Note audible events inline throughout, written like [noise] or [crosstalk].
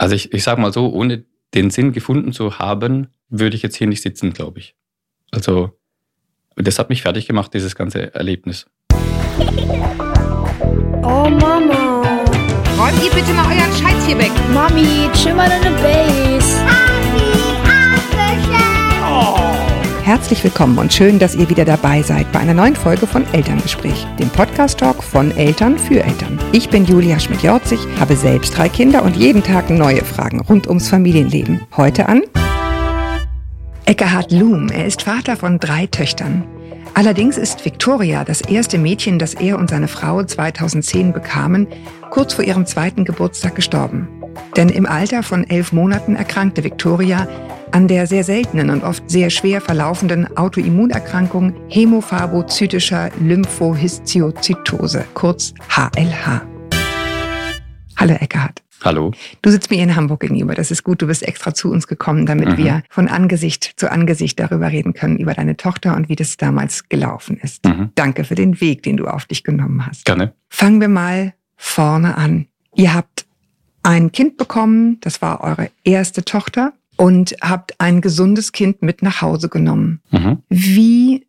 Also ich, ich sag mal so, ohne den Sinn gefunden zu haben, würde ich jetzt hier nicht sitzen, glaube ich. Also das hat mich fertig gemacht, dieses ganze Erlebnis. Oh Mama. Räumt ihr bitte mal euren Scheiß hier weg. Mami, chill mal deine Base. Herzlich willkommen und schön, dass ihr wieder dabei seid bei einer neuen Folge von Elterngespräch, dem Podcast-Talk von Eltern für Eltern. Ich bin Julia Schmidt-Jorzig, habe selbst drei Kinder und jeden Tag neue Fragen rund ums Familienleben. Heute an Eckhard Loom. Er ist Vater von drei Töchtern. Allerdings ist Victoria, das erste Mädchen, das er und seine Frau 2010 bekamen, kurz vor ihrem zweiten Geburtstag gestorben. Denn im Alter von elf Monaten erkrankte Victoria an der sehr seltenen und oft sehr schwer verlaufenden Autoimmunerkrankung hämophagozytischer Lymphohistiozytose, kurz HLH. Hallo Eckhard. Hallo. Du sitzt mir in Hamburg gegenüber. Das ist gut. Du bist extra zu uns gekommen, damit mhm. wir von Angesicht zu Angesicht darüber reden können, über deine Tochter und wie das damals gelaufen ist. Mhm. Danke für den Weg, den du auf dich genommen hast. Gerne. Fangen wir mal vorne an. Ihr habt ein Kind bekommen, das war eure erste Tochter und habt ein gesundes Kind mit nach Hause genommen. Mhm. Wie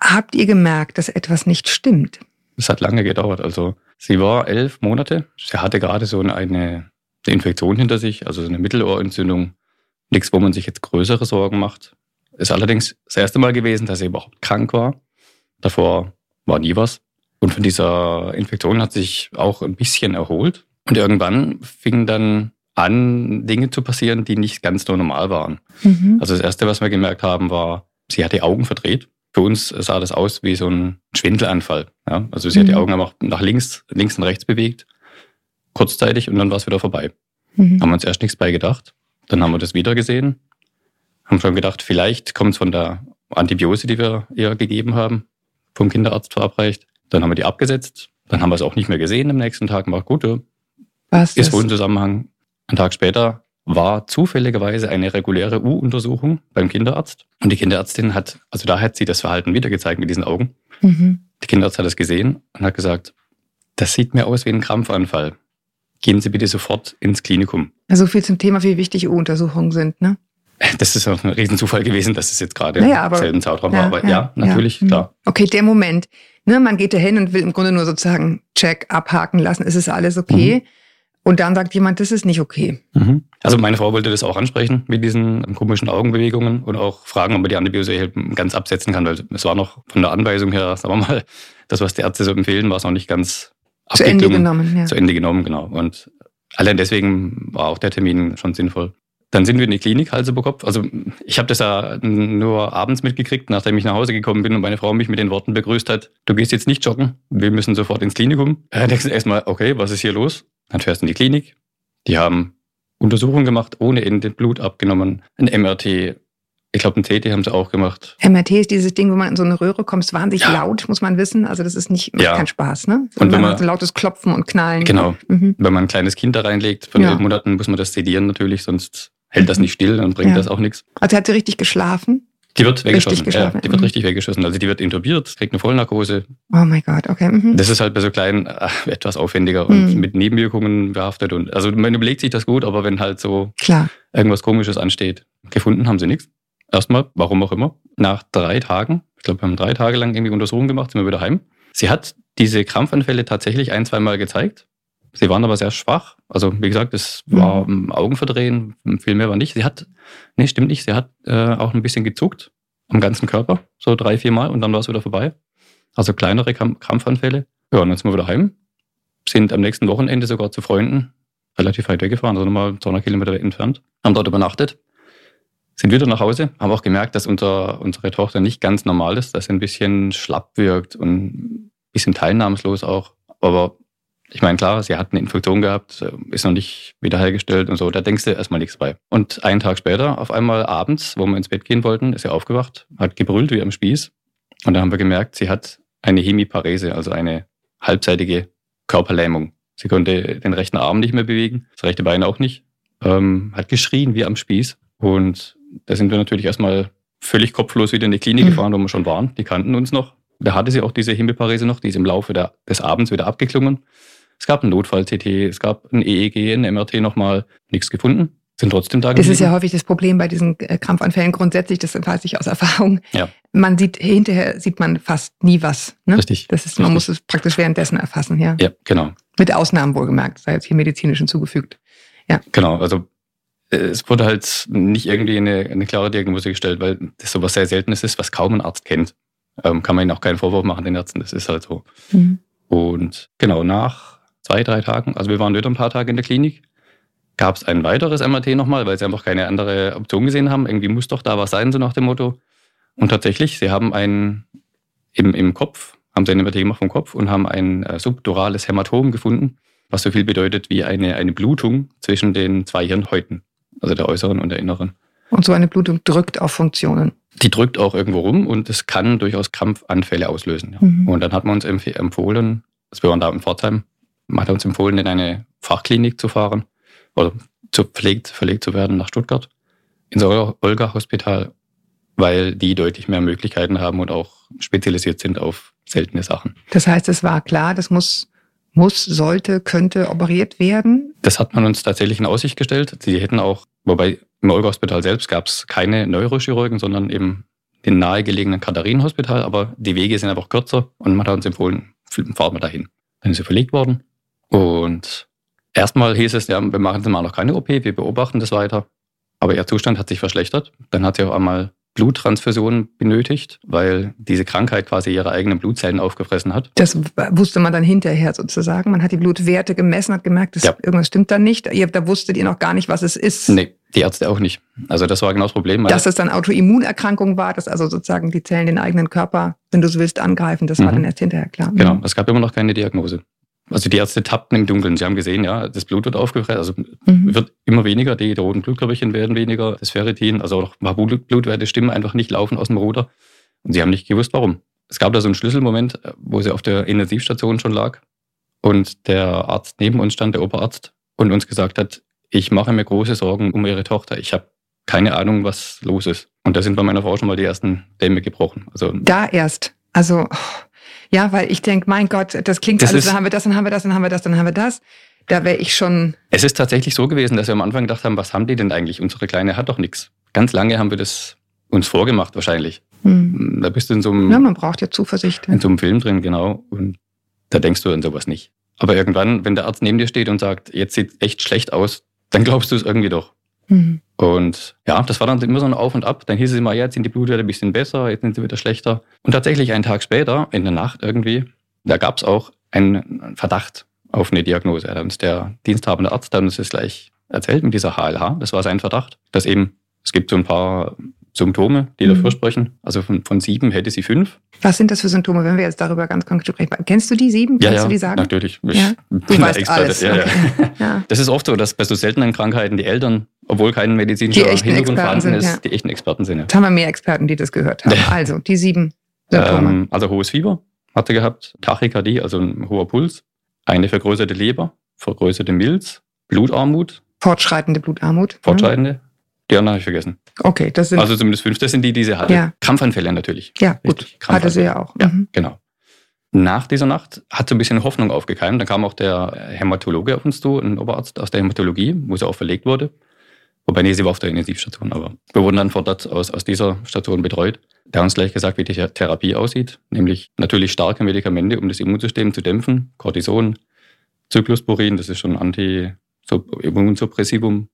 habt ihr gemerkt, dass etwas nicht stimmt? Es hat lange gedauert. Also sie war elf Monate. Sie hatte gerade so eine Infektion hinter sich, also eine Mittelohrentzündung. Nichts, wo man sich jetzt größere Sorgen macht. Ist allerdings das erste Mal gewesen, dass sie überhaupt krank war. Davor war nie was. Und von dieser Infektion hat sich auch ein bisschen erholt. Und irgendwann fing dann an, Dinge zu passieren, die nicht ganz so normal waren. Mhm. Also das Erste, was wir gemerkt haben, war, sie hat die Augen verdreht. Für uns sah das aus wie so ein Schwindelanfall. Ja? Also sie mhm. hat die mhm. Augen einfach nach links, links und rechts bewegt, kurzzeitig, und dann war es wieder vorbei. Mhm. Haben uns erst nichts bei gedacht. Dann haben wir das wieder gesehen, haben schon gedacht, vielleicht kommt es von der Antibiose, die wir ihr gegeben haben, vom Kinderarzt verabreicht. Dann haben wir die abgesetzt. Dann haben wir es auch nicht mehr gesehen am nächsten Tag. War gut. Was ist wohl ein Zusammenhang ein Tag später war zufälligerweise eine reguläre U-Untersuchung beim Kinderarzt. Und die Kinderärztin hat, also da hat sie das Verhalten wieder gezeigt mit diesen Augen. Mhm. Die Kinderarzt hat das gesehen und hat gesagt, das sieht mir aus wie ein Krampfanfall. Gehen Sie bitte sofort ins Klinikum. Also viel zum Thema, wie wichtig U-Untersuchungen sind, ne? Das ist auch ein Riesenzufall gewesen, dass es jetzt gerade naja, im selben Zeitraum ja, war. Aber ja, ja natürlich, ja. klar. Okay, der Moment. Ne, man geht da hin und will im Grunde nur sozusagen Check abhaken lassen. Ist es alles okay? Mhm. Und dann sagt jemand, das ist nicht okay. Mhm. Also meine Frau wollte das auch ansprechen mit diesen komischen Augenbewegungen und auch fragen, ob man die Antibiose ganz absetzen kann, weil es war noch von der Anweisung her, [laughs] sagen wir mal, das, was die Ärzte so empfehlen, war es noch nicht ganz zu Ende genommen. Ja. Zu Ende genommen, genau. Und allein deswegen war auch der Termin schon sinnvoll. Dann sind wir in die Klinik, Hals über Kopf. Also ich habe das ja nur abends mitgekriegt, nachdem ich nach Hause gekommen bin und meine Frau mich mit den Worten begrüßt hat, du gehst jetzt nicht joggen, wir müssen sofort ins Klinikum. Dann denkst du erstmal, okay, was ist hier los? Dann fährst du in die Klinik. Die haben Untersuchungen gemacht, ohne Ende Blut abgenommen, ein MRT. Ich glaube, ein CT haben sie auch gemacht. MRT ist dieses Ding, wo man in so eine Röhre kommt, ist wahnsinnig ja. laut, muss man wissen. Also das ist nicht, macht ja. kein Spaß, ne? Und wenn man so lautes Klopfen und Knallen. Genau. Mhm. Wenn man ein kleines Kind da reinlegt, von ja. elf Monaten muss man das sedieren natürlich, sonst hält das nicht still, dann bringt ja. das auch nichts. Also hat sie richtig geschlafen? Die wird weggeschossen. Ja, die wird mhm. richtig weggeschossen. Also die wird intubiert, kriegt eine Vollnarkose. Oh mein Gott, okay. Mhm. Das ist halt bei so kleinen äh, etwas aufwendiger und mhm. mit Nebenwirkungen behaftet. Und also man überlegt sich das gut, aber wenn halt so Klar. irgendwas Komisches ansteht, gefunden haben sie nichts. Erstmal, warum auch immer. Nach drei Tagen, ich glaube, wir haben drei Tage lang irgendwie Untersuchungen gemacht, sind wir wieder heim. Sie hat diese Krampfanfälle tatsächlich ein, zweimal gezeigt. Sie waren aber sehr schwach. Also wie gesagt, es war mhm. Augenverdrehen, viel mehr war nicht. Sie hat, nee, stimmt nicht, sie hat äh, auch ein bisschen gezuckt am ganzen Körper, so drei, vier Mal und dann war es wieder vorbei. Also kleinere Krampfanfälle. Ja, und dann sind wir wieder heim. Sind am nächsten Wochenende sogar zu Freunden relativ weit weggefahren, also nochmal 200 Kilometer entfernt. Haben dort übernachtet. Sind wieder nach Hause, haben auch gemerkt, dass unser, unsere Tochter nicht ganz normal ist, dass sie ein bisschen schlapp wirkt und ein bisschen teilnahmslos auch. Aber ich meine, klar, sie hat eine Infektion gehabt, ist noch nicht wiederhergestellt und so, da denkst du erstmal nichts bei. Und einen Tag später, auf einmal abends, wo wir ins Bett gehen wollten, ist sie aufgewacht, hat gebrüllt wie am Spieß. Und dann haben wir gemerkt, sie hat eine Hemiparese, also eine halbseitige Körperlähmung. Sie konnte den rechten Arm nicht mehr bewegen, das rechte Bein auch nicht. Ähm, hat geschrien wie am Spieß. Und da sind wir natürlich erstmal völlig kopflos wieder in die Klinik mhm. gefahren, wo wir schon waren. Die kannten uns noch. Da hatte sie auch diese Hemiparese noch, die ist im Laufe der, des Abends wieder abgeklungen. Es gab ein Notfall-CT, es gab ein EEG, ein MRT nochmal, nichts gefunden. Sind trotzdem da Das ist ja häufig das Problem bei diesen äh, Krampfanfällen grundsätzlich, das weiß ich aus Erfahrung. Ja. Man sieht, hinterher sieht man fast nie was. Ne? Richtig. Das ist, man Richtig. muss es praktisch währenddessen erfassen, ja. Ja, genau. Mit Ausnahmen wohlgemerkt, sei jetzt hier medizinisch hinzugefügt. Ja. Genau, also äh, es wurde halt nicht irgendwie eine, eine klare Diagnose gestellt, weil das sowas sehr Seltenes ist, was kaum ein Arzt kennt. Ähm, kann man ihnen auch keinen Vorwurf machen, den Ärzten, das ist halt so. Mhm. Und genau, nach zwei, drei Tagen, also wir waren wieder ein paar Tage in der Klinik, gab es ein weiteres MRT nochmal, weil sie einfach keine andere Option gesehen haben. Irgendwie muss doch da was sein, so nach dem Motto. Und tatsächlich, sie haben ein, im, im Kopf, haben sie ein MRT gemacht vom Kopf und haben ein äh, subdurales Hämatom gefunden, was so viel bedeutet wie eine, eine Blutung zwischen den zwei Hirnhäuten, also der äußeren und der inneren. Und so eine Blutung drückt auf Funktionen. Die drückt auch irgendwo rum und es kann durchaus Krampfanfälle auslösen. Ja. Mhm. Und dann hat man uns empfohlen, also wir waren da in Pforzheim, man hat uns empfohlen, in eine Fachklinik zu fahren oder zu verlegt, verlegt zu werden nach Stuttgart, ins Olga-Hospital, weil die deutlich mehr Möglichkeiten haben und auch spezialisiert sind auf seltene Sachen. Das heißt, es war klar, das muss, muss, sollte, könnte operiert werden? Das hat man uns tatsächlich in Aussicht gestellt. Sie hätten auch, wobei im Olga-Hospital selbst gab es keine Neurochirurgen, sondern eben den nahegelegenen Katharinenhospital, aber die Wege sind einfach kürzer und man hat uns empfohlen, fahren wir dahin. Dann ist sie verlegt worden und Erstmal hieß es, ja, wir machen mal noch keine OP, wir beobachten das weiter. Aber ihr Zustand hat sich verschlechtert. Dann hat sie auch einmal Bluttransfusionen benötigt, weil diese Krankheit quasi ihre eigenen Blutzellen aufgefressen hat. Das wusste man dann hinterher sozusagen. Man hat die Blutwerte gemessen, hat gemerkt, dass ja. irgendwas stimmt da nicht. Ihr, da wusstet ihr noch gar nicht, was es ist. Nee, die Ärzte auch nicht. Also das war genau das Problem. Dass es dann Autoimmunerkrankung war, dass also sozusagen die Zellen den eigenen Körper, wenn du so willst, angreifen, das mhm. war dann erst hinterher klar. Genau, es gab immer noch keine Diagnose. Also die Ärzte tappten im Dunkeln. Sie haben gesehen, ja, das Blut wird aufgefressen, also mhm. wird immer weniger, die roten Blutkörperchen werden weniger, das Ferritin, also auch ein paar Blutwerte stimmen einfach nicht, laufen aus dem Ruder. Und sie haben nicht gewusst, warum. Es gab da so einen Schlüsselmoment, wo sie auf der Intensivstation schon lag und der Arzt neben uns stand, der Oberarzt, und uns gesagt hat, ich mache mir große Sorgen um ihre Tochter. Ich habe keine Ahnung, was los ist. Und da sind bei meiner Frau schon mal die ersten Dämme gebrochen. Also da erst. Also ja, weil ich denke, mein Gott, das klingt das alles, dann haben wir das, dann haben wir das, dann haben wir das, dann haben wir das. Da wäre ich schon. Es ist tatsächlich so gewesen, dass wir am Anfang gedacht haben, was haben die denn eigentlich? Unsere Kleine hat doch nichts. Ganz lange haben wir das uns vorgemacht, wahrscheinlich. Hm. Da bist du in so einem. Ja, man braucht ja Zuversicht. In so einem Film drin, genau. Und da denkst du an sowas nicht. Aber irgendwann, wenn der Arzt neben dir steht und sagt, jetzt sieht echt schlecht aus, dann glaubst du es irgendwie doch. Mhm. Und ja, das war dann immer so ein Auf und Ab. Dann hieß es immer, jetzt sind die Blutwerte ein bisschen besser, jetzt sind sie wieder schlechter. Und tatsächlich einen Tag später, in der Nacht irgendwie, da gab es auch einen Verdacht auf eine Diagnose. Da uns der diensthabende Arzt hat uns das gleich erzählt mit dieser HLH. Das war sein Verdacht, dass eben, es gibt so ein paar Symptome, die dafür mhm. sprechen. Also von, von sieben hätte sie fünf. Was sind das für Symptome, wenn wir jetzt darüber ganz konkret sprechen? Kennst du die sieben? Kannst ja, du die sagen? natürlich. Ich ja? Du weißt Experte. alles. Ja, okay. [laughs] ja. Das ist oft so, dass bei so seltenen Krankheiten die Eltern, obwohl kein medizinischer Hintergrund vorhanden ist, die echten Experten sind. Jetzt haben wir mehr Experten, die das gehört haben. Also, die sieben Symptome. Ähm, also hohes Fieber hatte gehabt, Tachykardie, also ein hoher Puls, eine vergrößerte Leber, vergrößerte Milz, Blutarmut. Fortschreitende Blutarmut. Fortschreitende. Die anderen habe ich vergessen. Okay, das sind. Also zumindest fünf, das sind die, die sie hatte. Ja. Krampfanfälle natürlich. Ja, gut. Hatte sie ja auch. Ja, mhm. genau. Nach dieser Nacht hat so ein bisschen Hoffnung aufgekeimt. Dann kam auch der Hämatologe auf uns zu, ein Oberarzt aus der Hämatologie, wo sie auch verlegt wurde. Wobei, nee, sie war auf der Intensivstation, aber wir wurden dann von dort aus, aus dieser Station betreut. Der hat uns gleich gesagt, wie die Therapie aussieht. Nämlich natürlich starke Medikamente, um das Immunsystem zu dämpfen. Cortison, Cyclosporin, das ist schon ein Anti-Immunsuppressivum.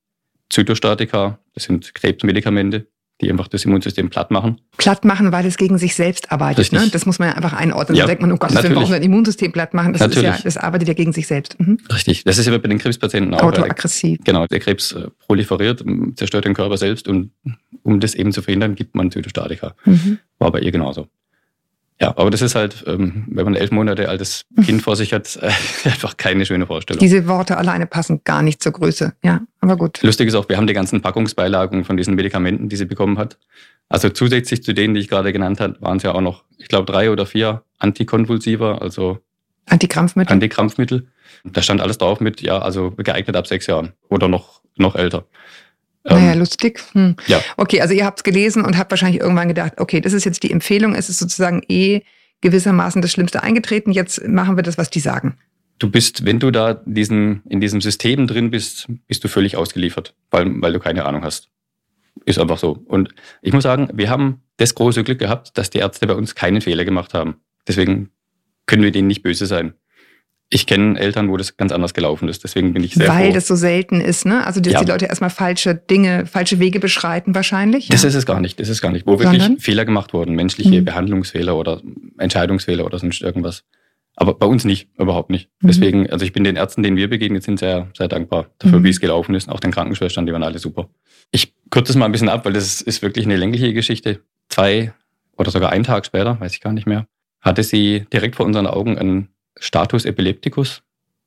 Zytostatika, das sind Krebsmedikamente, die einfach das Immunsystem platt machen. Platt machen, weil es gegen sich selbst arbeitet. Ne? Das muss man ja einfach einordnen. Ja, da denkt man, oh Gott, wir brauchen ein Immunsystem platt machen. Das, ist ja, das arbeitet ja gegen sich selbst. Mhm. Richtig. Das ist ja bei den Krebspatienten auch. Autoaggressiv. Genau. Der Krebs äh, proliferiert, zerstört den Körper selbst und um das eben zu verhindern, gibt man Zytostatika. Mhm. War bei ihr genauso. Ja, aber das ist halt, ähm, wenn man ein elf Monate altes Kind vor sich hat, äh, [laughs] einfach keine schöne Vorstellung. Diese Worte alleine passen gar nicht zur Größe. Ja, aber gut. Lustig ist auch, wir haben die ganzen Packungsbeilagen von diesen Medikamenten, die sie bekommen hat. Also zusätzlich zu denen, die ich gerade genannt habe, waren es ja auch noch, ich glaube, drei oder vier Antikonvulsiva, also Antikrampfmittel. Antikrampfmittel. Da stand alles drauf mit, ja, also geeignet ab sechs Jahren oder noch, noch älter. Naja, ähm, lustig. Hm. Ja. Okay, also ihr habt es gelesen und habt wahrscheinlich irgendwann gedacht, okay, das ist jetzt die Empfehlung, es ist sozusagen eh gewissermaßen das Schlimmste eingetreten, jetzt machen wir das, was die sagen. du bist, wenn du da diesen, in diesem System drin bist, bist du völlig ausgeliefert, weil, weil du keine Ahnung hast. Ist einfach so. Und ich muss sagen, wir haben das große Glück gehabt, dass die Ärzte bei uns keinen Fehler gemacht haben. Deswegen können wir denen nicht böse sein. Ich kenne Eltern, wo das ganz anders gelaufen ist. Deswegen bin ich sehr Weil froh. das so selten ist, ne? Also, dass ja. die Leute erstmal falsche Dinge, falsche Wege beschreiten wahrscheinlich. Das ja. ist es gar nicht. Das ist gar nicht. Wo Sondern? wirklich Fehler gemacht wurden. Menschliche mhm. Behandlungsfehler oder Entscheidungsfehler oder sonst irgendwas. Aber bei uns nicht, überhaupt nicht. Mhm. Deswegen, also ich bin den Ärzten, denen wir begegnet sind, sehr, sehr dankbar dafür, mhm. wie es gelaufen ist. Auch den Krankenschwestern, die waren alle super. Ich kürze es mal ein bisschen ab, weil das ist wirklich eine längliche Geschichte. Zwei oder sogar einen Tag später, weiß ich gar nicht mehr, hatte sie direkt vor unseren Augen einen Status Epilepticus.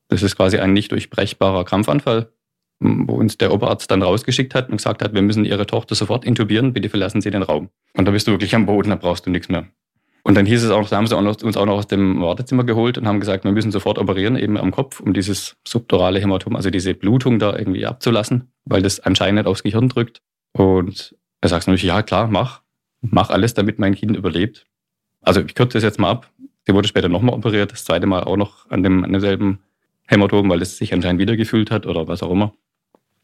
Das ist quasi ein nicht durchbrechbarer Krampfanfall, wo uns der Oberarzt dann rausgeschickt hat und gesagt hat, wir müssen Ihre Tochter sofort intubieren, bitte verlassen Sie den Raum. Und da bist du wirklich am Boden, da brauchst du nichts mehr. Und dann hieß es auch, da haben sie uns auch noch aus dem Wartezimmer geholt und haben gesagt, wir müssen sofort operieren, eben am Kopf, um dieses subdurale Hämatom, also diese Blutung da irgendwie abzulassen, weil das anscheinend aufs Gehirn drückt. Und er sagt natürlich, ja klar, mach, mach alles, damit mein Kind überlebt. Also ich kürze das jetzt mal ab. Sie wurde später nochmal operiert, das zweite Mal auch noch an, dem, an demselben Hämatom, weil es sich anscheinend wieder gefühlt hat oder was auch immer.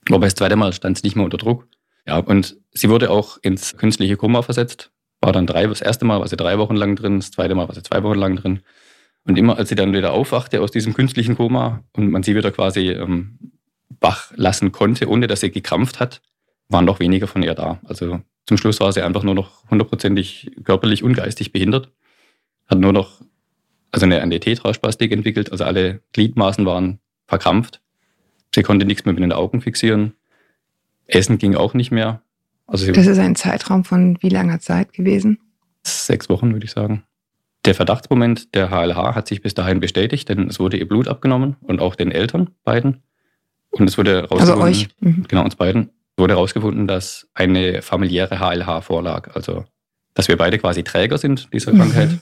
Aber das zweite Mal stand sie nicht mehr unter Druck. Ja, und sie wurde auch ins künstliche Koma versetzt. War dann drei, das erste Mal war sie drei Wochen lang drin, das zweite Mal war sie zwei Wochen lang drin. Und immer als sie dann wieder aufwachte aus diesem künstlichen Koma und man sie wieder quasi ähm, wach lassen konnte, ohne dass sie gekrampft hat, waren noch weniger von ihr da. Also zum Schluss war sie einfach nur noch hundertprozentig körperlich und geistig behindert. Hat nur noch also eine, eine Tetraspastik entwickelt, also alle Gliedmaßen waren verkrampft. Sie konnte nichts mehr mit den Augen fixieren. Essen ging auch nicht mehr. Also das ist ein Zeitraum von wie langer Zeit gewesen? Sechs Wochen, würde ich sagen. Der Verdachtsmoment der HLH hat sich bis dahin bestätigt, denn es wurde ihr Blut abgenommen und auch den Eltern beiden. Und es wurde herausgefunden, also euch. Mhm. genau uns beiden, wurde herausgefunden, dass eine familiäre HLH vorlag. Also, dass wir beide quasi Träger sind dieser Krankheit. Mhm.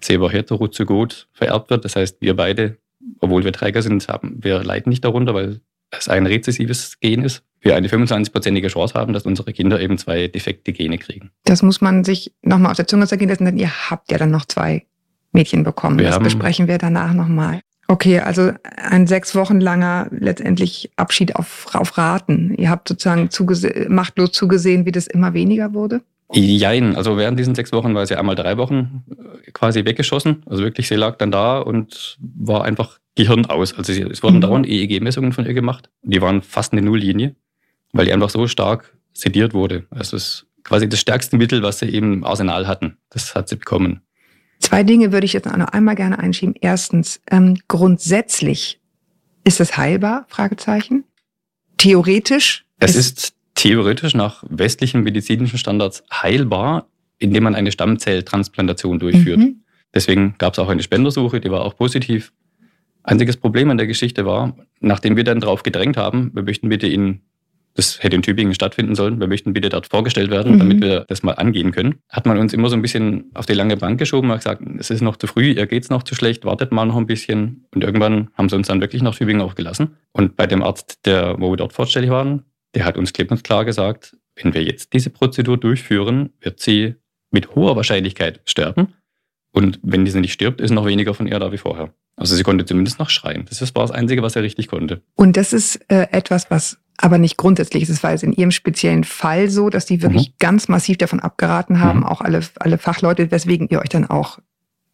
Zeber-Heterozygot vererbt wird. Das heißt, wir beide, obwohl wir Träger sind, haben, wir leiden nicht darunter, weil es ein rezessives Gen ist. Wir eine 25-prozentige Chance haben, dass unsere Kinder eben zwei defekte Gene kriegen. Das muss man sich nochmal aus der Zunge zergehen lassen, denn ihr habt ja dann noch zwei Mädchen bekommen. Wir das besprechen wir danach nochmal. Okay, also ein sechs Wochen langer letztendlich Abschied auf, auf Raten. Ihr habt sozusagen zugese machtlos zugesehen, wie das immer weniger wurde? Jein, also während diesen sechs Wochen war sie einmal drei Wochen äh, quasi weggeschossen. Also wirklich, sie lag dann da und war einfach Gehirn aus. Also es wurden mhm. dauernd EEG-Messungen von ihr gemacht. Die waren fast eine Nulllinie, weil die einfach so stark sediert wurde. Also es ist quasi das stärkste Mittel, was sie eben im Arsenal hatten. Das hat sie bekommen. Zwei Dinge würde ich jetzt noch einmal gerne einschieben. Erstens, ähm, grundsätzlich ist es heilbar? Fragezeichen. Theoretisch. Es ist theoretisch nach westlichen medizinischen Standards heilbar, indem man eine Stammzelltransplantation durchführt. Mhm. Deswegen gab es auch eine Spendersuche, die war auch positiv. Einziges Problem an der Geschichte war, nachdem wir dann darauf gedrängt haben, wir möchten bitte in das hätte in Tübingen stattfinden sollen. Wir möchten bitte dort vorgestellt werden, mhm. damit wir das mal angehen können. Hat man uns immer so ein bisschen auf die lange Bank geschoben und gesagt, es ist noch zu früh, ihr geht's noch zu schlecht, wartet mal noch ein bisschen. Und irgendwann haben sie uns dann wirklich nach Tübingen aufgelassen. Und bei dem Arzt, der, wo wir dort vorstellig waren, der hat uns klipp und klar gesagt, wenn wir jetzt diese Prozedur durchführen, wird sie mit hoher Wahrscheinlichkeit sterben. Und wenn diese nicht stirbt, ist noch weniger von ihr da wie vorher. Also sie konnte zumindest noch schreien. Das war das Einzige, was er richtig konnte. Und das ist äh, etwas, was aber nicht grundsätzlich ist. Es war jetzt in Ihrem speziellen Fall so, dass die wirklich mhm. ganz massiv davon abgeraten haben, mhm. auch alle, alle Fachleute, weswegen ihr euch dann auch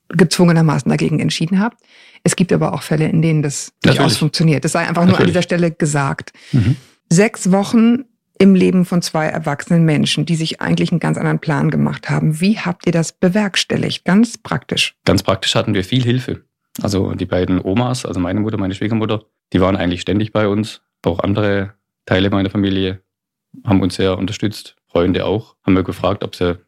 gezwungenermaßen dagegen entschieden habt. Es gibt aber auch Fälle, in denen das durchaus funktioniert. Das sei einfach Natürlich. nur an dieser Stelle gesagt. Mhm. Sechs Wochen im Leben von zwei erwachsenen Menschen, die sich eigentlich einen ganz anderen Plan gemacht haben. Wie habt ihr das bewerkstelligt? Ganz praktisch. Ganz praktisch hatten wir viel Hilfe. Also die beiden Omas, also meine Mutter, meine Schwiegermutter, die waren eigentlich ständig bei uns. Auch andere Teile meiner Familie haben uns sehr unterstützt. Freunde auch. Haben wir gefragt, ob sie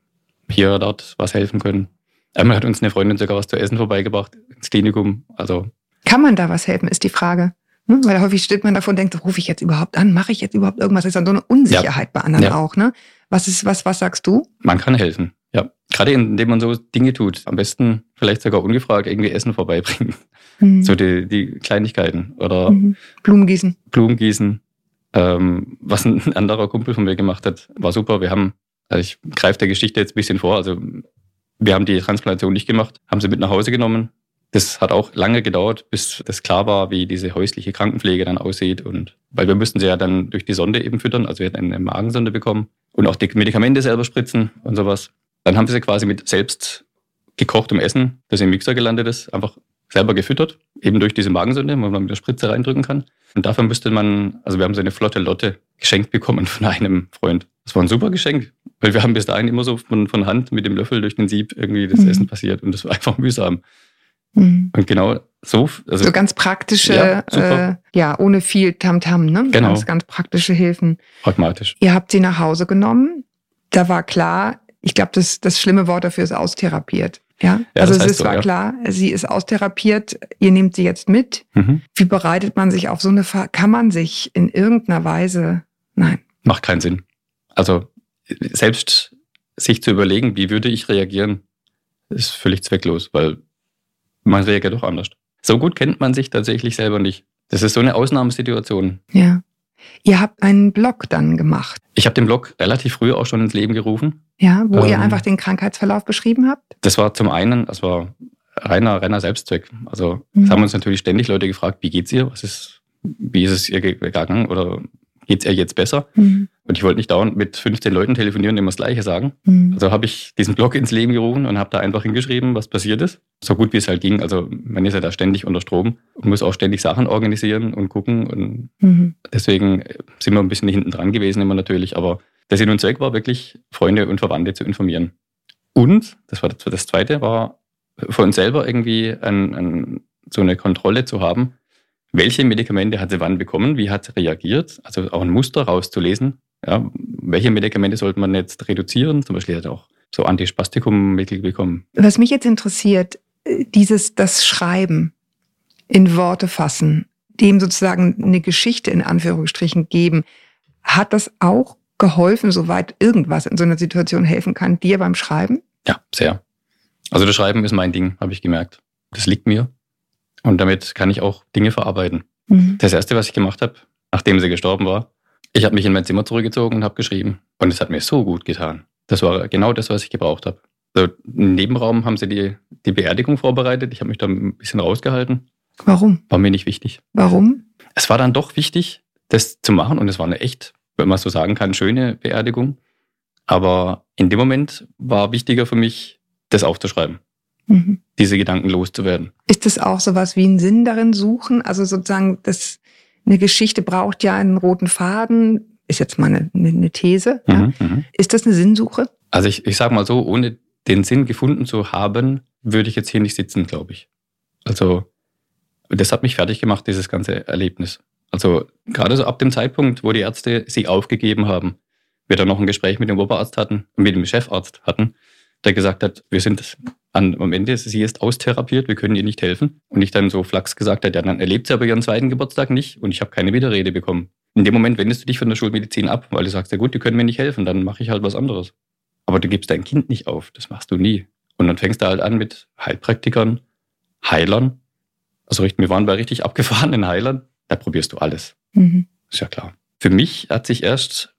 hier dort was helfen können. Einmal hat uns eine Freundin sogar was zu essen vorbeigebracht ins Klinikum. Also kann man da was helfen, ist die Frage. Ne? Weil häufig steht man davon und denkt, rufe ich jetzt überhaupt an, mache ich jetzt überhaupt irgendwas? Das ist dann so eine Unsicherheit ja. bei anderen ja. auch. Ne? Was ist, was, was sagst du? Man kann helfen. Ja, gerade indem man so Dinge tut. Am besten vielleicht sogar ungefragt irgendwie Essen vorbeibringen. Mhm. So die, die Kleinigkeiten oder mhm. Blumengießen. Blumengießen. Ähm, was ein [laughs] anderer Kumpel von mir gemacht hat, war super. Wir haben, also ich greife der Geschichte jetzt ein bisschen vor, also wir haben die Transplantation nicht gemacht, haben sie mit nach Hause genommen, Das hat auch lange gedauert, bis das klar war, wie diese häusliche Krankenpflege dann aussieht. Und weil wir müssten sie ja dann durch die Sonde eben füttern, also wir hätten eine Magensonde bekommen und auch die Medikamente selber spritzen und sowas. Dann haben wir sie quasi mit selbst gekochtem Essen, das im Mixer gelandet ist, einfach selber gefüttert, eben durch diese Magensonde, wo man mit der Spritze reindrücken kann. Und dafür müsste man, also wir haben so eine flotte Lotte geschenkt bekommen von [laughs] einem Freund. Das war ein super Geschenk, weil wir haben bis dahin immer so von, von Hand mit dem Löffel durch den Sieb irgendwie das mhm. Essen passiert und das war einfach mühsam. Mhm. Und genau so. Also, so ganz praktische, ja, äh, ja ohne viel Tamtam, -Tam, ne? Genau. Ganz, ganz praktische Hilfen. Pragmatisch. Ihr habt sie nach Hause genommen. Da war klar, ich glaube, das, das schlimme Wort dafür ist austherapiert. Ja, ja also es so, war ja. klar, sie ist austherapiert, ihr nehmt sie jetzt mit. Mhm. Wie bereitet man sich auf so eine Fahr Kann man sich in irgendeiner Weise, nein. Macht keinen Sinn. Also selbst sich zu überlegen, wie würde ich reagieren, ist völlig zwecklos, weil man reagiert doch anders. So gut kennt man sich tatsächlich selber nicht. Das ist so eine Ausnahmesituation. Ja. Ihr habt einen Blog dann gemacht. Ich habe den Blog relativ früh auch schon ins Leben gerufen. Ja, wo ähm, ihr einfach den Krankheitsverlauf beschrieben habt? Das war zum einen, das war reiner, reiner Selbstzweck. Also mhm. es haben uns natürlich ständig Leute gefragt, wie geht's ihr? Was ist, wie ist es ihr gegangen? Oder geht's ihr jetzt besser? Mhm. Und ich wollte nicht dauernd mit 15 Leuten telefonieren und immer das Gleiche sagen. Mhm. Also habe ich diesen Blog ins Leben gerufen und habe da einfach hingeschrieben, was passiert ist. So gut wie es halt ging. Also man ist ja da ständig unter Strom und muss auch ständig Sachen organisieren und gucken. Und mhm. deswegen sind wir ein bisschen hinten dran gewesen immer natürlich. Aber der Sinn und Zweck war wirklich, Freunde und Verwandte zu informieren. Und, das war das Zweite, war für uns selber irgendwie ein, ein, so eine Kontrolle zu haben, welche Medikamente hat sie wann bekommen, wie hat sie reagiert, also auch ein Muster rauszulesen, ja, welche Medikamente sollte man jetzt reduzieren? Zum Beispiel hat er auch so Antispastikum-Mittel bekommen. Was mich jetzt interessiert, äh, dieses, das Schreiben in Worte fassen, dem sozusagen eine Geschichte in Anführungsstrichen geben, hat das auch geholfen, soweit irgendwas in so einer Situation helfen kann, dir beim Schreiben? Ja, sehr. Also das Schreiben ist mein Ding, habe ich gemerkt. Das liegt mir. Und damit kann ich auch Dinge verarbeiten. Mhm. Das erste, was ich gemacht habe, nachdem sie gestorben war, ich habe mich in mein Zimmer zurückgezogen und habe geschrieben. Und es hat mir so gut getan. Das war genau das, was ich gebraucht habe. Also Im Nebenraum haben sie die, die Beerdigung vorbereitet. Ich habe mich da ein bisschen rausgehalten. Warum? War mir nicht wichtig. Warum? Es war dann doch wichtig, das zu machen. Und es war eine echt, wenn man so sagen kann, schöne Beerdigung. Aber in dem Moment war wichtiger für mich, das aufzuschreiben. Mhm. Diese Gedanken loszuwerden. Ist das auch so was wie einen Sinn darin suchen? Also sozusagen das eine Geschichte braucht ja einen roten Faden, ist jetzt mal eine, eine These. Mhm, ja. Mhm. Ist das eine Sinnsuche? Also ich, ich sage mal so, ohne den Sinn gefunden zu haben, würde ich jetzt hier nicht sitzen, glaube ich. Also das hat mich fertig gemacht, dieses ganze Erlebnis. Also gerade so ab dem Zeitpunkt, wo die Ärzte sie aufgegeben haben, wir dann noch ein Gespräch mit dem Oberarzt hatten, mit dem Chefarzt hatten, der gesagt hat, wir sind an, am Ende, sie ist austherapiert, wir können ihr nicht helfen. Und ich dann so flachs gesagt hat, ja, dann erlebt sie aber ihren zweiten Geburtstag nicht und ich habe keine Widerrede bekommen. In dem Moment wendest du dich von der Schulmedizin ab, weil du sagst, ja gut, die können mir nicht helfen, dann mache ich halt was anderes. Aber du gibst dein Kind nicht auf, das machst du nie. Und dann fängst du halt an mit Heilpraktikern, Heilern. Also wir waren bei richtig abgefahrenen Heilern, da probierst du alles. Mhm. Ist ja klar. Für mich hat sich erst,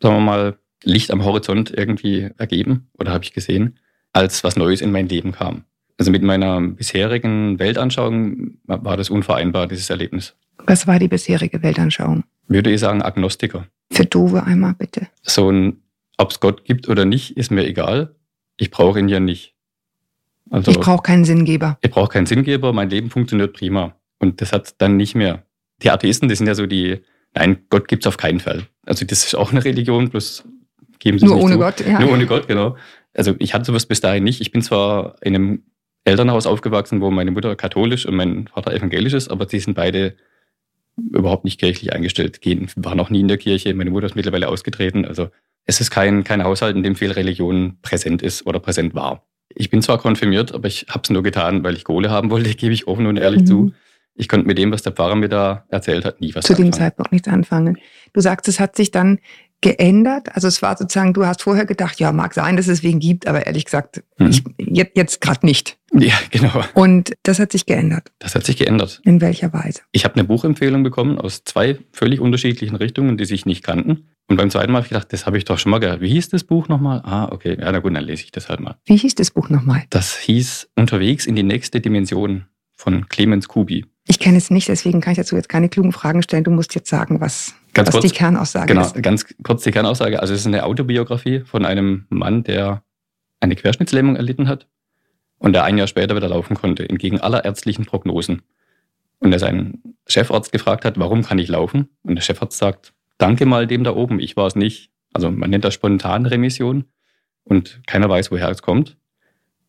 sagen wir mal, Licht am Horizont irgendwie ergeben oder habe ich gesehen, als was Neues in mein Leben kam. Also mit meiner bisherigen Weltanschauung war das unvereinbar, dieses Erlebnis. Was war die bisherige Weltanschauung? Würde ich sagen, Agnostiker. Für Dove einmal bitte. So ein, ob es Gott gibt oder nicht, ist mir egal. Ich brauche ihn ja nicht. Also, ich brauche keinen Sinngeber. Ich brauche keinen Sinngeber, mein Leben funktioniert prima. Und das hat dann nicht mehr. Die Atheisten, die sind ja so die, nein, Gott gibt es auf keinen Fall. Also das ist auch eine Religion, bloß geben sie Nur ohne zu. Gott, ja. Nur ohne Gott, genau. Also ich hatte sowas bis dahin nicht. Ich bin zwar in einem Elternhaus aufgewachsen, wo meine Mutter katholisch und mein Vater evangelisch ist, aber sie sind beide überhaupt nicht kirchlich eingestellt, gehen, waren auch nie in der Kirche. Meine Mutter ist mittlerweile ausgetreten. Also es ist kein, kein Haushalt, in dem viel Religion präsent ist oder präsent war. Ich bin zwar konfirmiert, aber ich habe es nur getan, weil ich Kohle haben wollte, [laughs] gebe ich offen und ehrlich mhm. zu. Ich konnte mit dem, was der Pfarrer mir da erzählt hat, nie was Zu anfangen. dem Zeitpunkt nichts anfangen. Du sagst, es hat sich dann geändert? Also es war sozusagen, du hast vorher gedacht, ja, mag sein, dass es wen gibt, aber ehrlich gesagt, hm. ich, jetzt, jetzt gerade nicht. Ja, genau. Und das hat sich geändert. Das hat sich geändert. In welcher Weise? Ich habe eine Buchempfehlung bekommen aus zwei völlig unterschiedlichen Richtungen, die sich nicht kannten. Und beim zweiten Mal habe ich gedacht, das habe ich doch schon mal gehört. Wie hieß das Buch nochmal? Ah, okay. Ja, na gut, dann lese ich das halt mal. Wie hieß das Buch nochmal? Das hieß Unterwegs in die nächste Dimension von Clemens Kubi. Ich kenne es nicht, deswegen kann ich dazu jetzt keine klugen Fragen stellen. Du musst jetzt sagen, was, ganz was kurz, die Kernaussage genau, ist. Ganz kurz die Kernaussage. Also es ist eine Autobiografie von einem Mann, der eine Querschnittslähmung erlitten hat und der ein Jahr später wieder laufen konnte, entgegen aller ärztlichen Prognosen. Und er seinen Chefarzt gefragt hat, warum kann ich laufen? Und der Chefarzt sagt, danke mal dem da oben, ich war es nicht. Also man nennt das spontane Remission und keiner weiß, woher es kommt.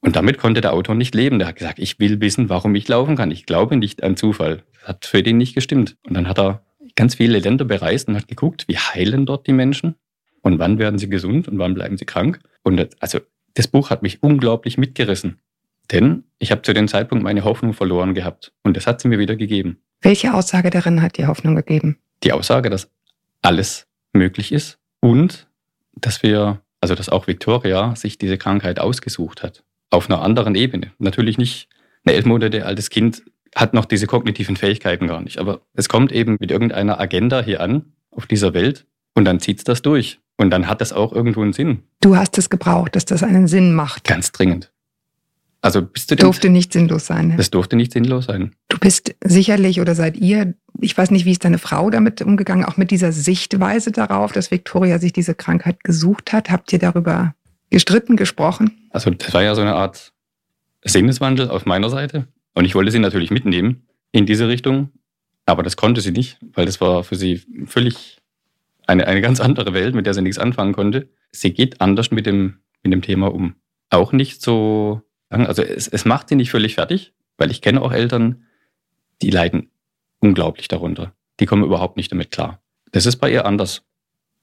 Und damit konnte der Autor nicht leben. Der hat gesagt, ich will wissen, warum ich laufen kann. Ich glaube nicht an Zufall. Das hat für den nicht gestimmt. Und dann hat er ganz viele Länder bereist und hat geguckt, wie heilen dort die Menschen und wann werden sie gesund und wann bleiben sie krank. Und also das Buch hat mich unglaublich mitgerissen. Denn ich habe zu dem Zeitpunkt meine Hoffnung verloren gehabt. Und das hat sie mir wieder gegeben. Welche Aussage darin hat die Hoffnung gegeben? Die Aussage, dass alles möglich ist und dass wir, also dass auch Victoria sich diese Krankheit ausgesucht hat. Auf einer anderen Ebene. Natürlich nicht ein elf Monate altes Kind hat noch diese kognitiven Fähigkeiten gar nicht. Aber es kommt eben mit irgendeiner Agenda hier an, auf dieser Welt, und dann zieht es das durch. Und dann hat das auch irgendwo einen Sinn. Du hast es gebraucht, dass das einen Sinn macht. Ganz dringend. Also bis zu dem durfte nicht sinnlos sein. Ne? Das durfte nicht sinnlos sein. Du bist sicherlich oder seid ihr, ich weiß nicht, wie ist deine Frau damit umgegangen, auch mit dieser Sichtweise darauf, dass Victoria sich diese Krankheit gesucht hat. Habt ihr darüber gestritten, gesprochen? Also das war ja so eine Art Sinneswandel auf meiner Seite. Und ich wollte sie natürlich mitnehmen in diese Richtung. Aber das konnte sie nicht, weil das war für sie völlig eine, eine ganz andere Welt, mit der sie nichts anfangen konnte. Sie geht anders mit dem, mit dem Thema um. Auch nicht so also es, es macht sie nicht völlig fertig, weil ich kenne auch Eltern, die leiden unglaublich darunter. Die kommen überhaupt nicht damit klar. Das ist bei ihr anders.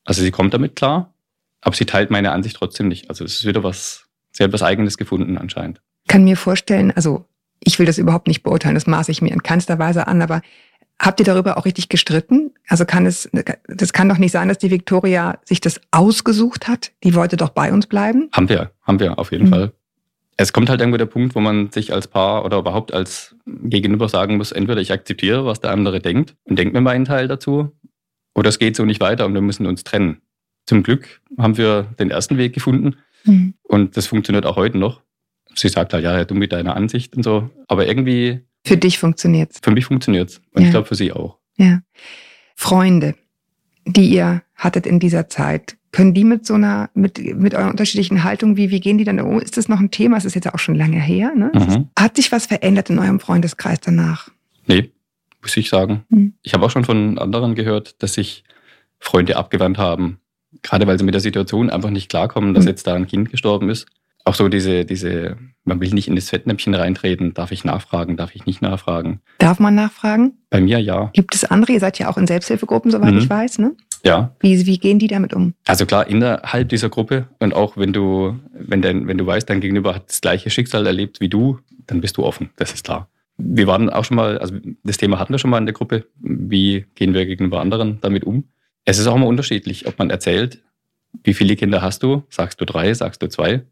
Also sie kommt damit klar, aber sie teilt meine Ansicht trotzdem nicht. Also es ist wieder was, sie hat was Eigenes gefunden anscheinend. Kann mir vorstellen, also ich will das überhaupt nicht beurteilen, das maße ich mir in keinster Weise an, aber habt ihr darüber auch richtig gestritten? Also kann es, das kann doch nicht sein, dass die Victoria sich das ausgesucht hat. Die wollte doch bei uns bleiben. Haben wir, haben wir auf jeden mhm. Fall es kommt halt irgendwo der Punkt, wo man sich als Paar oder überhaupt als Gegenüber sagen muss, entweder ich akzeptiere, was der andere denkt und denke mir meinen Teil dazu, oder es geht so nicht weiter und wir müssen uns trennen. Zum Glück haben wir den ersten Weg gefunden mhm. und das funktioniert auch heute noch. Sie sagt halt, ja, du mit deiner Ansicht und so, aber irgendwie... Für dich funktioniert's. Für mich funktioniert's und ja. ich glaube für sie auch. Ja. Freunde, die ihr hattet in dieser Zeit, können die mit so einer, mit, mit eurer unterschiedlichen Haltung, wie, wie gehen die dann um? Ist das noch ein Thema? Es ist jetzt auch schon lange her, ne? Mhm. Hat sich was verändert in eurem Freundeskreis danach? Nee, muss ich sagen. Mhm. Ich habe auch schon von anderen gehört, dass sich Freunde abgewandt haben. Gerade weil sie mit der Situation einfach nicht klarkommen, dass mhm. jetzt da ein Kind gestorben ist. Auch so diese, diese, man will nicht in das Fettnäpfchen reintreten. Darf ich nachfragen? Darf ich nicht nachfragen? Darf man nachfragen? Bei mir ja. Gibt es andere? Ihr seid ja auch in Selbsthilfegruppen, soweit mhm. ich weiß, ne? Ja. Wie, wie gehen die damit um? Also klar, innerhalb dieser Gruppe und auch wenn du, wenn, dein, wenn du weißt, dein Gegenüber hat das gleiche Schicksal erlebt wie du, dann bist du offen, das ist klar. Wir waren auch schon mal, also das Thema hatten wir schon mal in der Gruppe, wie gehen wir gegenüber anderen damit um. Es ist auch immer unterschiedlich, ob man erzählt, wie viele Kinder hast du, sagst du drei, sagst du zwei.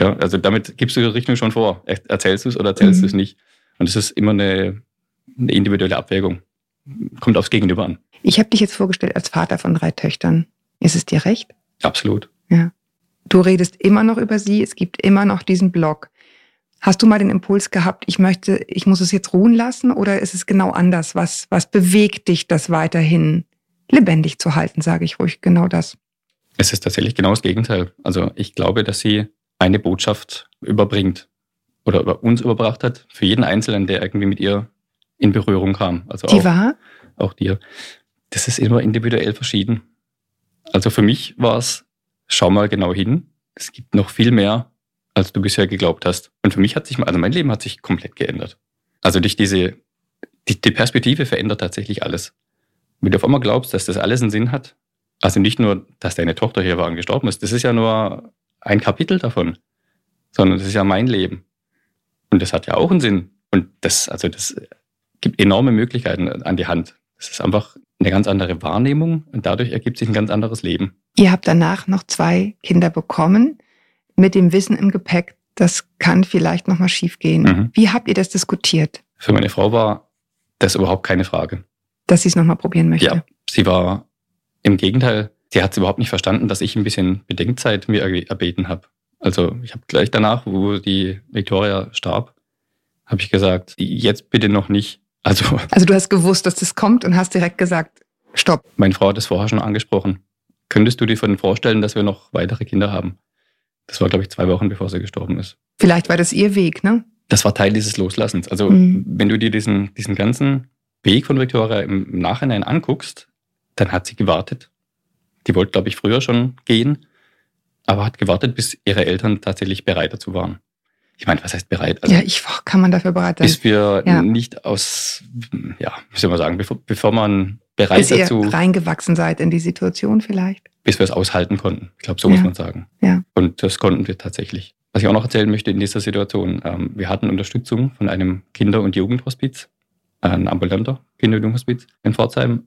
Ja, also damit gibst du die Richtung schon vor. Erzählst du es oder erzählst mhm. du es nicht? Und es ist immer eine, eine individuelle Abwägung. Kommt aufs Gegenüber an. Ich habe dich jetzt vorgestellt als Vater von drei Töchtern. Ist es dir recht? Absolut. Ja. Du redest immer noch über sie, es gibt immer noch diesen Blog. Hast du mal den Impuls gehabt, ich möchte, ich muss es jetzt ruhen lassen oder ist es genau anders? Was, was bewegt dich, das weiterhin lebendig zu halten, sage ich ruhig, genau das? Es ist tatsächlich genau das Gegenteil. Also ich glaube, dass sie eine Botschaft überbringt oder über uns überbracht hat, für jeden Einzelnen, der irgendwie mit ihr in Berührung kam. Also Die auch, war? Auch dir das ist immer individuell verschieden. Also für mich war es, schau mal genau hin, es gibt noch viel mehr, als du bisher geglaubt hast. Und für mich hat sich, also mein Leben hat sich komplett geändert. Also durch diese, die, die Perspektive verändert tatsächlich alles. Wenn du auf einmal glaubst, dass das alles einen Sinn hat, also nicht nur, dass deine Tochter hier war und gestorben ist, das ist ja nur ein Kapitel davon, sondern das ist ja mein Leben. Und das hat ja auch einen Sinn. Und das, also das gibt enorme Möglichkeiten an die Hand. Das ist einfach eine ganz andere Wahrnehmung und dadurch ergibt sich ein ganz anderes Leben. Ihr habt danach noch zwei Kinder bekommen, mit dem Wissen im Gepäck, das kann vielleicht nochmal schiefgehen. Mhm. Wie habt ihr das diskutiert? Für meine Frau war das überhaupt keine Frage. Dass sie es nochmal probieren möchte? Ja, sie war im Gegenteil, sie hat es überhaupt nicht verstanden, dass ich ein bisschen Bedenkzeit mir erbeten habe. Also ich habe gleich danach, wo die Victoria starb, habe ich gesagt, jetzt bitte noch nicht. Also, [laughs] also du hast gewusst, dass das kommt und hast direkt gesagt, stopp. Meine Frau hat das vorher schon angesprochen. Könntest du dir vorstellen, dass wir noch weitere Kinder haben? Das war, glaube ich, zwei Wochen, bevor sie gestorben ist. Vielleicht war das ihr Weg, ne? Das war Teil dieses Loslassens. Also, mhm. wenn du dir diesen, diesen ganzen Weg von Victoria im Nachhinein anguckst, dann hat sie gewartet. Die wollte, glaube ich, früher schon gehen, aber hat gewartet, bis ihre Eltern tatsächlich bereit dazu waren. Ich meine, was heißt bereit? Also, ja, ich kann man dafür bereit sein. Bis wir ja. nicht aus, ja, wie soll man sagen, bevor, bevor man bereit bis dazu. Ihr reingewachsen seid in die Situation vielleicht. Bis wir es aushalten konnten. Ich glaube, so ja. muss man sagen. Ja. Und das konnten wir tatsächlich. Was ich auch noch erzählen möchte in dieser Situation, ähm, wir hatten Unterstützung von einem Kinder- und Jugendhospiz, ein ambulanter Kinder- und Jugendhospiz in Pforzheim.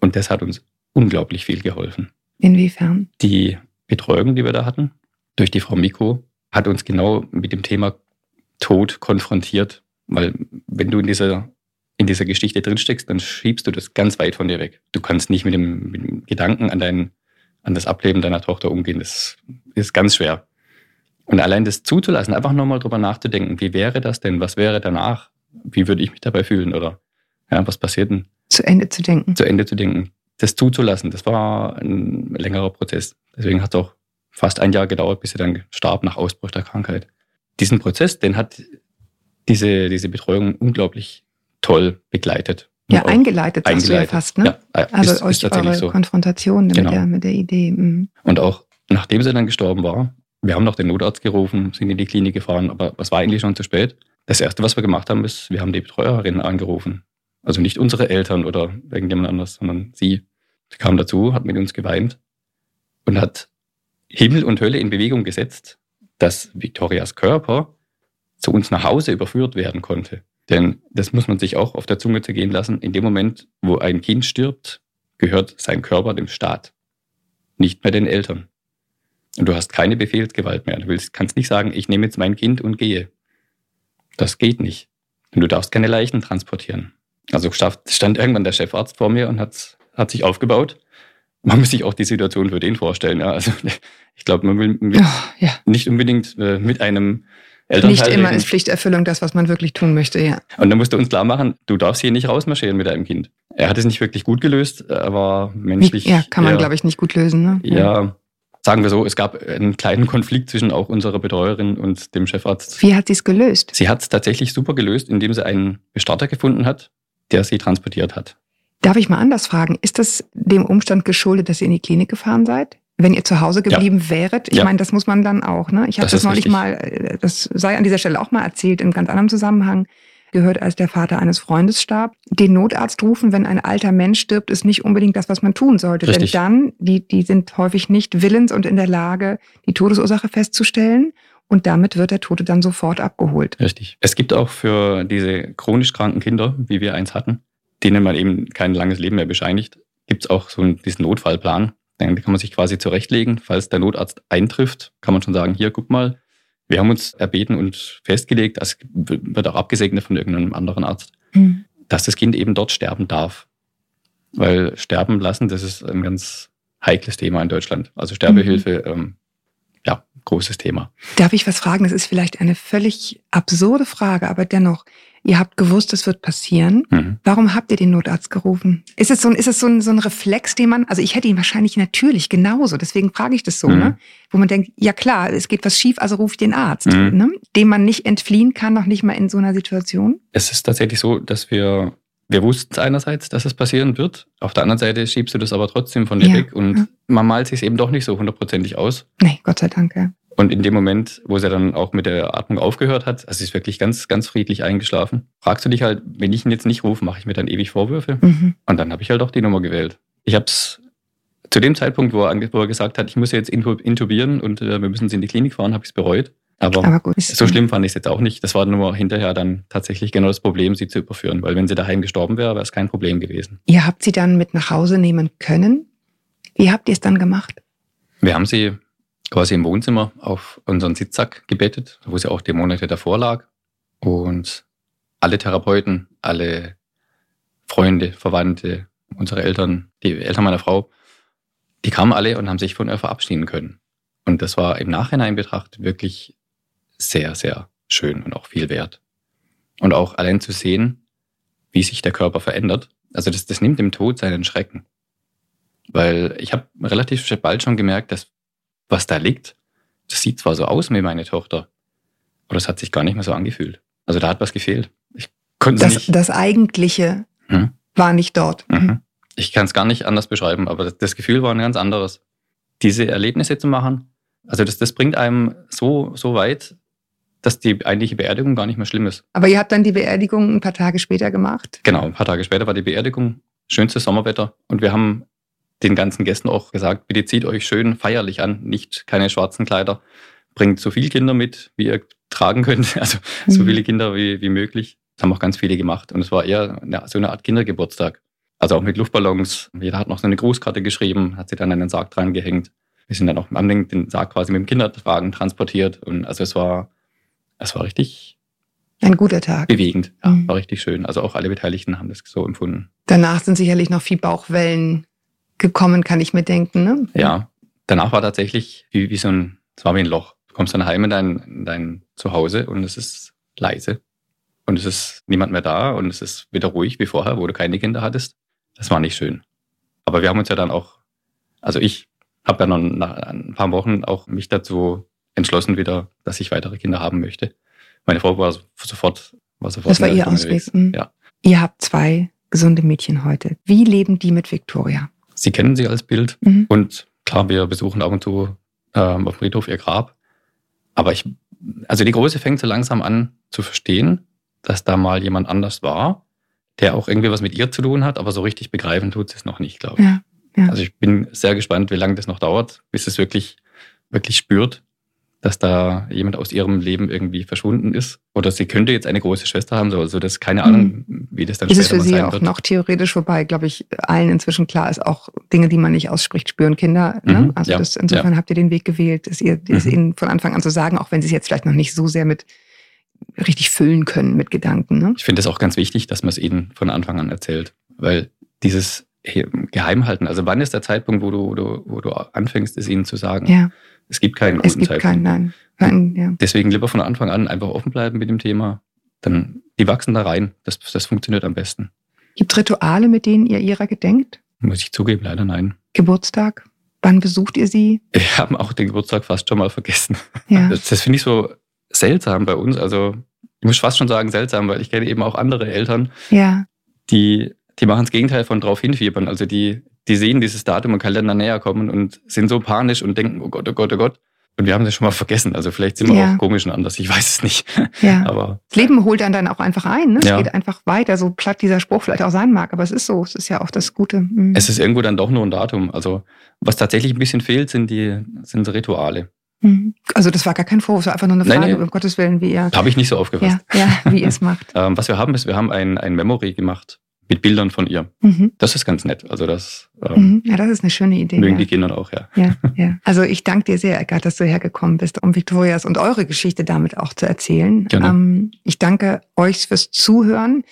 Und das hat uns unglaublich viel geholfen. Inwiefern? Die Betreuung, die wir da hatten, durch die Frau Miko, hat uns genau mit dem Thema Tod konfrontiert. Weil wenn du in dieser, in dieser Geschichte drinsteckst, dann schiebst du das ganz weit von dir weg. Du kannst nicht mit dem, mit dem Gedanken an, dein, an das Ableben deiner Tochter umgehen. Das ist ganz schwer. Und allein das zuzulassen, einfach nochmal drüber nachzudenken, wie wäre das denn? Was wäre danach? Wie würde ich mich dabei fühlen? Oder ja, was passiert denn? Zu Ende zu denken. Zu Ende zu denken. Das zuzulassen, das war ein längerer Prozess. Deswegen hat es auch fast ein Jahr gedauert, bis sie dann starb nach Ausbruch der Krankheit. Diesen Prozess, den hat diese, diese Betreuung unglaublich toll begleitet. Ja, eingeleitet, eingeleitet. ja fast, ne? Ja, also ist, euch ist eure so. Konfrontation genau. mit, der, mit der Idee. Mhm. Und auch nachdem sie dann gestorben war, wir haben noch den Notarzt gerufen, sind in die Klinik gefahren, aber es war eigentlich schon zu spät. Das Erste, was wir gemacht haben, ist, wir haben die Betreuerin angerufen. Also nicht unsere Eltern oder irgendjemand anders, sondern sie. Sie kam dazu, hat mit uns geweint und hat Himmel und Hölle in Bewegung gesetzt, dass Victorias Körper zu uns nach Hause überführt werden konnte. Denn das muss man sich auch auf der Zunge zergehen lassen. In dem Moment, wo ein Kind stirbt, gehört sein Körper dem Staat, nicht mehr den Eltern. Und du hast keine Befehlsgewalt mehr. Du willst, kannst nicht sagen, ich nehme jetzt mein Kind und gehe. Das geht nicht. Und du darfst keine Leichen transportieren. Also stand irgendwann der Chefarzt vor mir und hat, hat sich aufgebaut man muss sich auch die Situation für den vorstellen. Ja. Also ich glaube, man will mit, ja. nicht unbedingt äh, mit einem Elternteil Nicht immer reden. ist Pflichterfüllung das, was man wirklich tun möchte, ja. Und dann musst du uns klar machen, du darfst hier nicht rausmarschieren mit deinem Kind. Er hat es nicht wirklich gut gelöst, er war menschlich. Ja, kann man, glaube ich, nicht gut lösen. Ne? Ja. ja. sagen wir so, es gab einen kleinen Konflikt zwischen auch unserer Betreuerin und dem Chefarzt. Wie hat sie es gelöst? Sie hat es tatsächlich super gelöst, indem sie einen Bestatter gefunden hat, der sie transportiert hat. Darf ich mal anders fragen? Ist das dem Umstand geschuldet, dass ihr in die Klinik gefahren seid? Wenn ihr zu Hause geblieben ja. wäret? Ich ja. meine, das muss man dann auch, ne? Ich habe das, das neulich richtig. mal, äh, das sei an dieser Stelle auch mal erzählt, in ganz anderem Zusammenhang gehört, als der Vater eines Freundes starb. Den Notarzt rufen, wenn ein alter Mensch stirbt, ist nicht unbedingt das, was man tun sollte. Richtig. Denn dann, die, die sind häufig nicht willens und in der Lage, die Todesursache festzustellen. Und damit wird der Tote dann sofort abgeholt. Richtig. Es gibt auch für diese chronisch kranken Kinder, wie wir eins hatten, denen man eben kein langes Leben mehr bescheinigt, gibt es auch so einen, diesen Notfallplan. Dann kann man sich quasi zurechtlegen. Falls der Notarzt eintrifft, kann man schon sagen, hier, guck mal, wir haben uns erbeten und festgelegt, das wird auch abgesegnet von irgendeinem anderen Arzt, mhm. dass das Kind eben dort sterben darf. Weil sterben lassen, das ist ein ganz heikles Thema in Deutschland. Also Sterbehilfe, mhm. ähm, großes Thema. Darf ich was fragen? Das ist vielleicht eine völlig absurde Frage, aber dennoch, Ihr habt gewusst, es wird passieren. Mhm. Warum habt ihr den Notarzt gerufen? Ist es so ein, ist es so ein, so ein Reflex, den man, also ich hätte ihn wahrscheinlich natürlich genauso, deswegen frage ich das so, mhm. ne? Wo man denkt, ja klar, es geht was schief, also rufe ich den Arzt, mhm. ne? Dem man nicht entfliehen kann, noch nicht mal in so einer Situation. Es ist tatsächlich so, dass wir, wir wussten einerseits, dass es passieren wird. Auf der anderen Seite schiebst du das aber trotzdem von dir ja. weg und ja. man malt sich eben doch nicht so hundertprozentig aus. Nee, Gott sei Dank, ja. Und in dem Moment, wo sie dann auch mit der Atmung aufgehört hat, also sie ist wirklich ganz, ganz friedlich eingeschlafen, fragst du dich halt, wenn ich ihn jetzt nicht rufe, mache ich mir dann ewig Vorwürfe? Mhm. Und dann habe ich halt auch die Nummer gewählt. Ich habe es zu dem Zeitpunkt, wo er, wo er, gesagt hat, ich muss jetzt intubieren und äh, wir müssen sie in die Klinik fahren, habe ich es bereut. Aber, Aber gut, so schlimm fand ich es jetzt auch nicht. Das war nur hinterher dann tatsächlich genau das Problem, sie zu überführen. Weil wenn sie daheim gestorben wäre, wäre es kein Problem gewesen. Ihr habt sie dann mit nach Hause nehmen können. Wie habt ihr es dann gemacht? Wir haben sie quasi im Wohnzimmer auf unseren Sitzsack gebettet, wo sie auch die Monate davor lag. Und alle Therapeuten, alle Freunde, Verwandte, unsere Eltern, die Eltern meiner Frau, die kamen alle und haben sich von ihr verabschieden können. Und das war im Nachhinein betrachtet wirklich sehr, sehr schön und auch viel wert. Und auch allein zu sehen, wie sich der Körper verändert. Also das, das nimmt dem Tod seinen Schrecken. Weil ich habe relativ bald schon gemerkt, dass was da liegt, das sieht zwar so aus wie meine Tochter, aber das hat sich gar nicht mehr so angefühlt. Also da hat was gefehlt. Ich konnte das, nicht. Das Eigentliche hm? war nicht dort. Mhm. Ich kann es gar nicht anders beschreiben, aber das, das, Gefühl war ein ganz anderes. Diese Erlebnisse zu machen, also das, das bringt einem so, so weit, dass die eigentliche Beerdigung gar nicht mehr schlimm ist. Aber ihr habt dann die Beerdigung ein paar Tage später gemacht? Genau, ein paar Tage später war die Beerdigung. Schönstes Sommerwetter. Und wir haben den ganzen Gästen auch gesagt, bitte zieht euch schön feierlich an, nicht keine schwarzen Kleider. Bringt so viele Kinder mit, wie ihr tragen könnt, [laughs] also mhm. so viele Kinder wie, wie möglich. Das haben auch ganz viele gemacht. Und es war eher eine, so eine Art Kindergeburtstag. Also auch mit Luftballons. Jeder hat noch so eine Grußkarte geschrieben, hat sie dann an den Sarg dran gehängt. Wir sind dann auch am den Sarg quasi mit dem Kinderwagen transportiert. Und also es war, es war richtig ein guter Tag. Bewegend, ja, mhm. war richtig schön. Also auch alle Beteiligten haben das so empfunden. Danach sind sicherlich noch viel Bauchwellen gekommen, kann ich mir denken. Ne? Ja, danach war tatsächlich wie, wie so ein, es war wie ein Loch. Du kommst dann heim in dein, in dein Zuhause und es ist leise. Und es ist niemand mehr da und es ist wieder ruhig wie vorher, wo du keine Kinder hattest. Das war nicht schön. Aber wir haben uns ja dann auch, also ich habe ja noch nach ein paar Wochen auch mich dazu entschlossen wieder, dass ich weitere Kinder haben möchte. Meine Frau war sofort, war sofort. Das war ihr Ausweg. Mhm. Ja. Ihr habt zwei gesunde Mädchen heute. Wie leben die mit Victoria? Sie kennen sie als Bild. Mhm. Und klar, wir besuchen ab und zu ähm, auf dem Friedhof ihr Grab. Aber ich, also die Große fängt so langsam an zu verstehen, dass da mal jemand anders war, der auch irgendwie was mit ihr zu tun hat, aber so richtig begreifen tut sie es noch nicht, glaube ich. Ja, ja. Also ich bin sehr gespannt, wie lange das noch dauert, bis es wirklich, wirklich spürt, dass da jemand aus ihrem Leben irgendwie verschwunden ist. Oder sie könnte jetzt eine große Schwester haben, so also das keine Ahnung, mhm. wie das dann ist später wird. Es für sie auch noch theoretisch vorbei, glaube ich, allen inzwischen klar ist, auch Dinge, die man nicht ausspricht, spüren Kinder. Ne? Mhm, also ja, das, insofern ja. habt ihr den Weg gewählt, es ihr, mhm. ihnen von Anfang an zu sagen, auch wenn sie es jetzt vielleicht noch nicht so sehr mit richtig füllen können mit Gedanken. Ne? Ich finde es auch ganz wichtig, dass man es ihnen von Anfang an erzählt, weil dieses Geheimhalten, also wann ist der Zeitpunkt, wo du, wo du, wo du anfängst, es ihnen zu sagen? Ja. Es gibt keinen guten es gibt Zeitpunkt. Keinen, nein. nein ja. Deswegen lieber von Anfang an einfach offen bleiben mit dem Thema. Dann, die wachsen da rein. Das, das funktioniert am besten. Gibt es Rituale, mit denen ihr ihrer gedenkt? Muss ich zugeben, leider nein. Geburtstag? Wann besucht ihr sie? Wir haben auch den Geburtstag fast schon mal vergessen. Ja. Das, das finde ich so seltsam bei uns. Also ich muss fast schon sagen seltsam, weil ich kenne eben auch andere Eltern, ja. die, die machen das Gegenteil von drauf hinfiebern. Also die, die sehen dieses Datum im Kalender näher kommen und sind so panisch und denken, oh Gott, oh Gott, oh Gott. Und wir haben das schon mal vergessen. Also vielleicht sind wir ja. auch komisch und anders, ich weiß es nicht. [laughs] Ja. aber, das Leben holt dann dann auch einfach ein. Ne? Es ja. geht einfach weiter, so platt dieser Spruch vielleicht auch sein mag. Aber es ist so, es ist ja auch das Gute. Mhm. Es ist irgendwo dann doch nur ein Datum. Also was tatsächlich ein bisschen fehlt, sind die sind Rituale. Mhm. Also das war gar kein Vorwurf, es war einfach nur eine Frage, nein, nein. um Gottes Willen, wie ihr... Habe ich nicht so aufgefasst. Ja, ja wie ihr es [laughs] macht. ähm, was wir haben, ist, wir haben ein, ein Memory gemacht mit Bildern von ihr. Mhm. Das ist ganz nett. Also das, ähm, mhm. ja, das ist eine schöne Idee. Mögen ja. die Kinder auch, ja. ja. [laughs] Ja, Also ich danke dir sehr, Eckart, dass du hergekommen bist, um Victorias und eure Geschichte damit auch zu erzählen. Ähm, ich danke euch fürs Zuhören.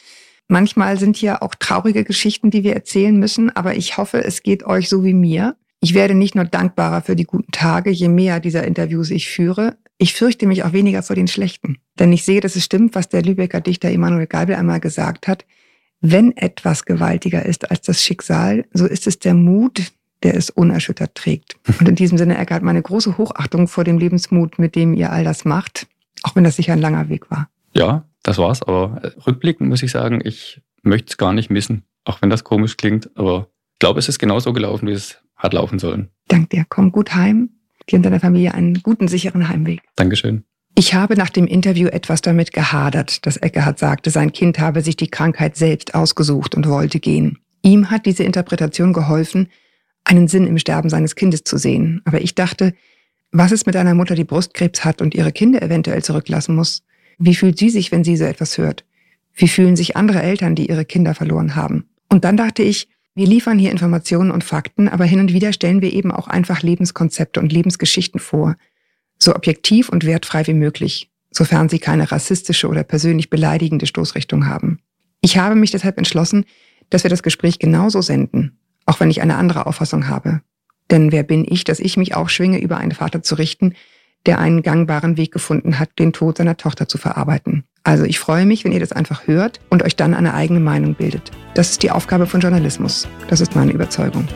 Manchmal sind hier auch traurige Geschichten, die wir erzählen müssen, aber ich hoffe, es geht euch so wie mir. Ich werde nicht nur dankbarer für die guten Tage, je mehr dieser Interviews ich führe. Ich fürchte mich auch weniger vor den schlechten. Denn ich sehe, dass es stimmt, was der Lübecker Dichter Emanuel Geibel einmal gesagt hat. Wenn etwas gewaltiger ist als das Schicksal, so ist es der Mut, der es unerschüttert trägt. [laughs] Und in diesem Sinne, Eckart, meine große Hochachtung vor dem Lebensmut, mit dem ihr all das macht, auch wenn das sicher ein langer Weg war. Ja, das war's. Aber äh, rückblickend muss ich sagen, ich möchte es gar nicht missen, auch wenn das komisch klingt. Aber ich glaube, es ist genauso gelaufen, wie es hat laufen sollen. Dank dir. Komm gut heim. Dir und deiner Familie einen guten, sicheren Heimweg. Dankeschön. Ich habe nach dem Interview etwas damit gehadert, dass Eckehard sagte, sein Kind habe sich die Krankheit selbst ausgesucht und wollte gehen. Ihm hat diese Interpretation geholfen, einen Sinn im Sterben seines Kindes zu sehen. Aber ich dachte, was ist mit einer Mutter, die Brustkrebs hat und ihre Kinder eventuell zurücklassen muss? Wie fühlt sie sich, wenn sie so etwas hört? Wie fühlen sich andere Eltern, die ihre Kinder verloren haben? Und dann dachte ich, Wir liefern hier Informationen und Fakten, aber hin und wieder stellen wir eben auch einfach Lebenskonzepte und Lebensgeschichten vor, so objektiv und wertfrei wie möglich, sofern sie keine rassistische oder persönlich beleidigende Stoßrichtung haben. Ich habe mich deshalb entschlossen, dass wir das Gespräch genauso senden, auch wenn ich eine andere Auffassung habe. Denn wer bin ich, dass ich mich aufschwinge, über einen Vater zu richten, der einen gangbaren Weg gefunden hat, den Tod seiner Tochter zu verarbeiten. Also ich freue mich, wenn ihr das einfach hört und euch dann eine eigene Meinung bildet. Das ist die Aufgabe von Journalismus. Das ist meine Überzeugung.